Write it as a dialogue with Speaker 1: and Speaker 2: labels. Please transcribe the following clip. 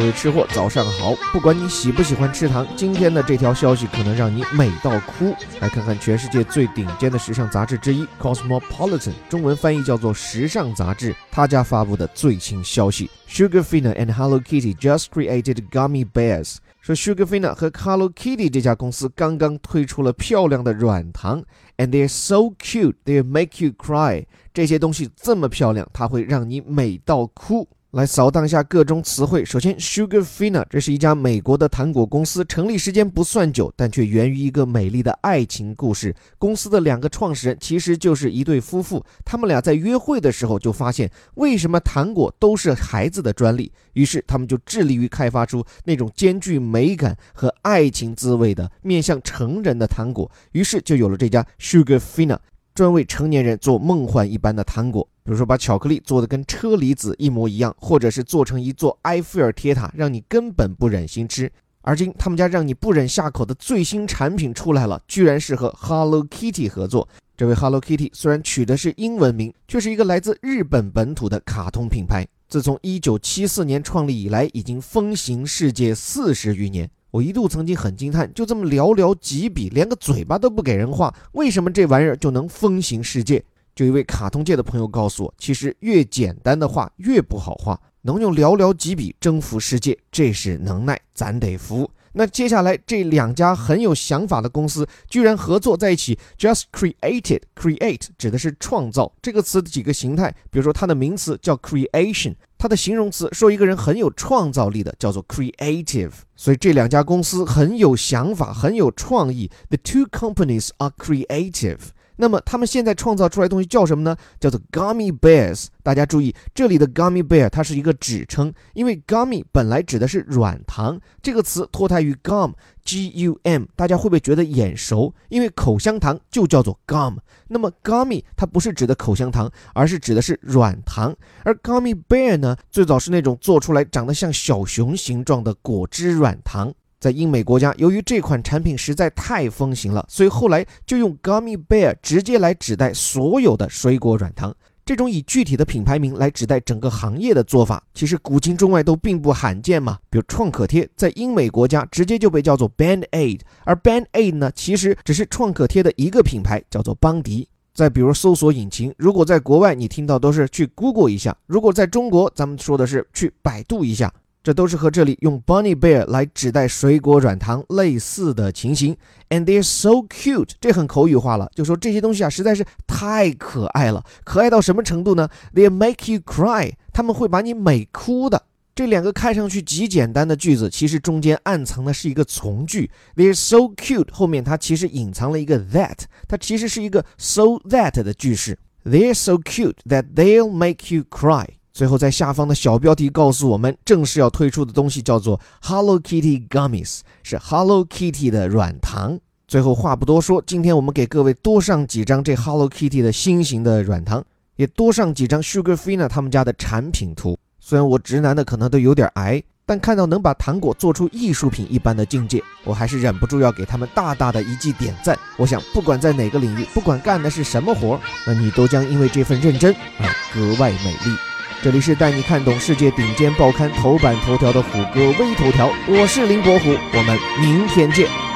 Speaker 1: 各位吃货，早上好！不管你喜不喜欢吃糖，今天的这条消息可能让你美到哭。来看看全世界最顶尖的时尚杂志之一《Cosmopolitan》，中文翻译叫做《时尚杂志》，他家发布的最新消息：Sugarfina and Hello Kitty just created gummy bears。说 Sugarfina 和 Hello Kitty 这家公司刚刚推出了漂亮的软糖，and they're so cute, they make you cry。这些东西这么漂亮，它会让你美到哭。来扫荡一下各种词汇。首先，Sugarfina，这是一家美国的糖果公司，成立时间不算久，但却源于一个美丽的爱情故事。公司的两个创始人其实就是一对夫妇，他们俩在约会的时候就发现，为什么糖果都是孩子的专利？于是他们就致力于开发出那种兼具美感和爱情滋味的面向成人的糖果，于是就有了这家 Sugarfina。专为成年人做梦幻一般的糖果，比如说把巧克力做的跟车厘子一模一样，或者是做成一座埃菲尔铁塔，让你根本不忍心吃。而今他们家让你不忍下口的最新产品出来了，居然是和 Hello Kitty 合作。这位 Hello Kitty 虽然取的是英文名，却是一个来自日本本土的卡通品牌。自从1974年创立以来，已经风行世界四十余年。我一度曾经很惊叹，就这么寥寥几笔，连个嘴巴都不给人画，为什么这玩意儿就能风行世界？就一位卡通界的朋友告诉我，其实越简单的画越不好画，能用寥寥几笔征服世界，这是能耐，咱得服。那接下来这两家很有想法的公司居然合作在一起，just created，create 指的是创造这个词的几个形态，比如说它的名词叫 creation。它的形容词说一个人很有创造力的叫做 creative，所以这两家公司很有想法，很有创意。The two companies are creative。那么他们现在创造出来的东西叫什么呢？叫做 gummy bears。大家注意，这里的 gummy bear 它是一个指称，因为 gummy 本来指的是软糖，这个词脱胎于 gum，G-U-M。大家会不会觉得眼熟？因为口香糖就叫做 gum。那么 gummy 它不是指的口香糖，而是指的是软糖。而 gummy bear 呢，最早是那种做出来长得像小熊形状的果汁软糖。在英美国家，由于这款产品实在太风行了，所以后来就用 gummy bear 直接来指代所有的水果软糖。这种以具体的品牌名来指代整个行业的做法，其实古今中外都并不罕见嘛。比如创可贴，在英美国家直接就被叫做 Band Aid，而 Band Aid 呢，其实只是创可贴的一个品牌，叫做邦迪。再比如搜索引擎，如果在国外你听到都是去 Google 一下，如果在中国咱们说的是去百度一下。这都是和这里用 bunny bear 来指代水果软糖类似的情形。And they're so cute，这很口语化了，就说这些东西啊实在是太可爱了。可爱到什么程度呢？They make you cry，他们会把你美哭的。这两个看上去极简单的句子，其实中间暗藏的是一个从句。They're so cute 后面它其实隐藏了一个 that，它其实是一个 so that 的句式。They're so cute that they'll make you cry。最后，在下方的小标题告诉我们，正式要推出的东西叫做 Hello Kitty Gummies，是 Hello Kitty 的软糖。最后话不多说，今天我们给各位多上几张这 Hello Kitty 的新型的软糖，也多上几张 Sugarfina 他们家的产品图。虽然我直男的可能都有点矮，但看到能把糖果做出艺术品一般的境界，我还是忍不住要给他们大大的一记点赞。我想，不管在哪个领域，不管干的是什么活，那你都将因为这份认真而格外美丽。这里是带你看懂世界顶尖报刊头版头条的虎哥微头条，我是林伯虎，我们明天见。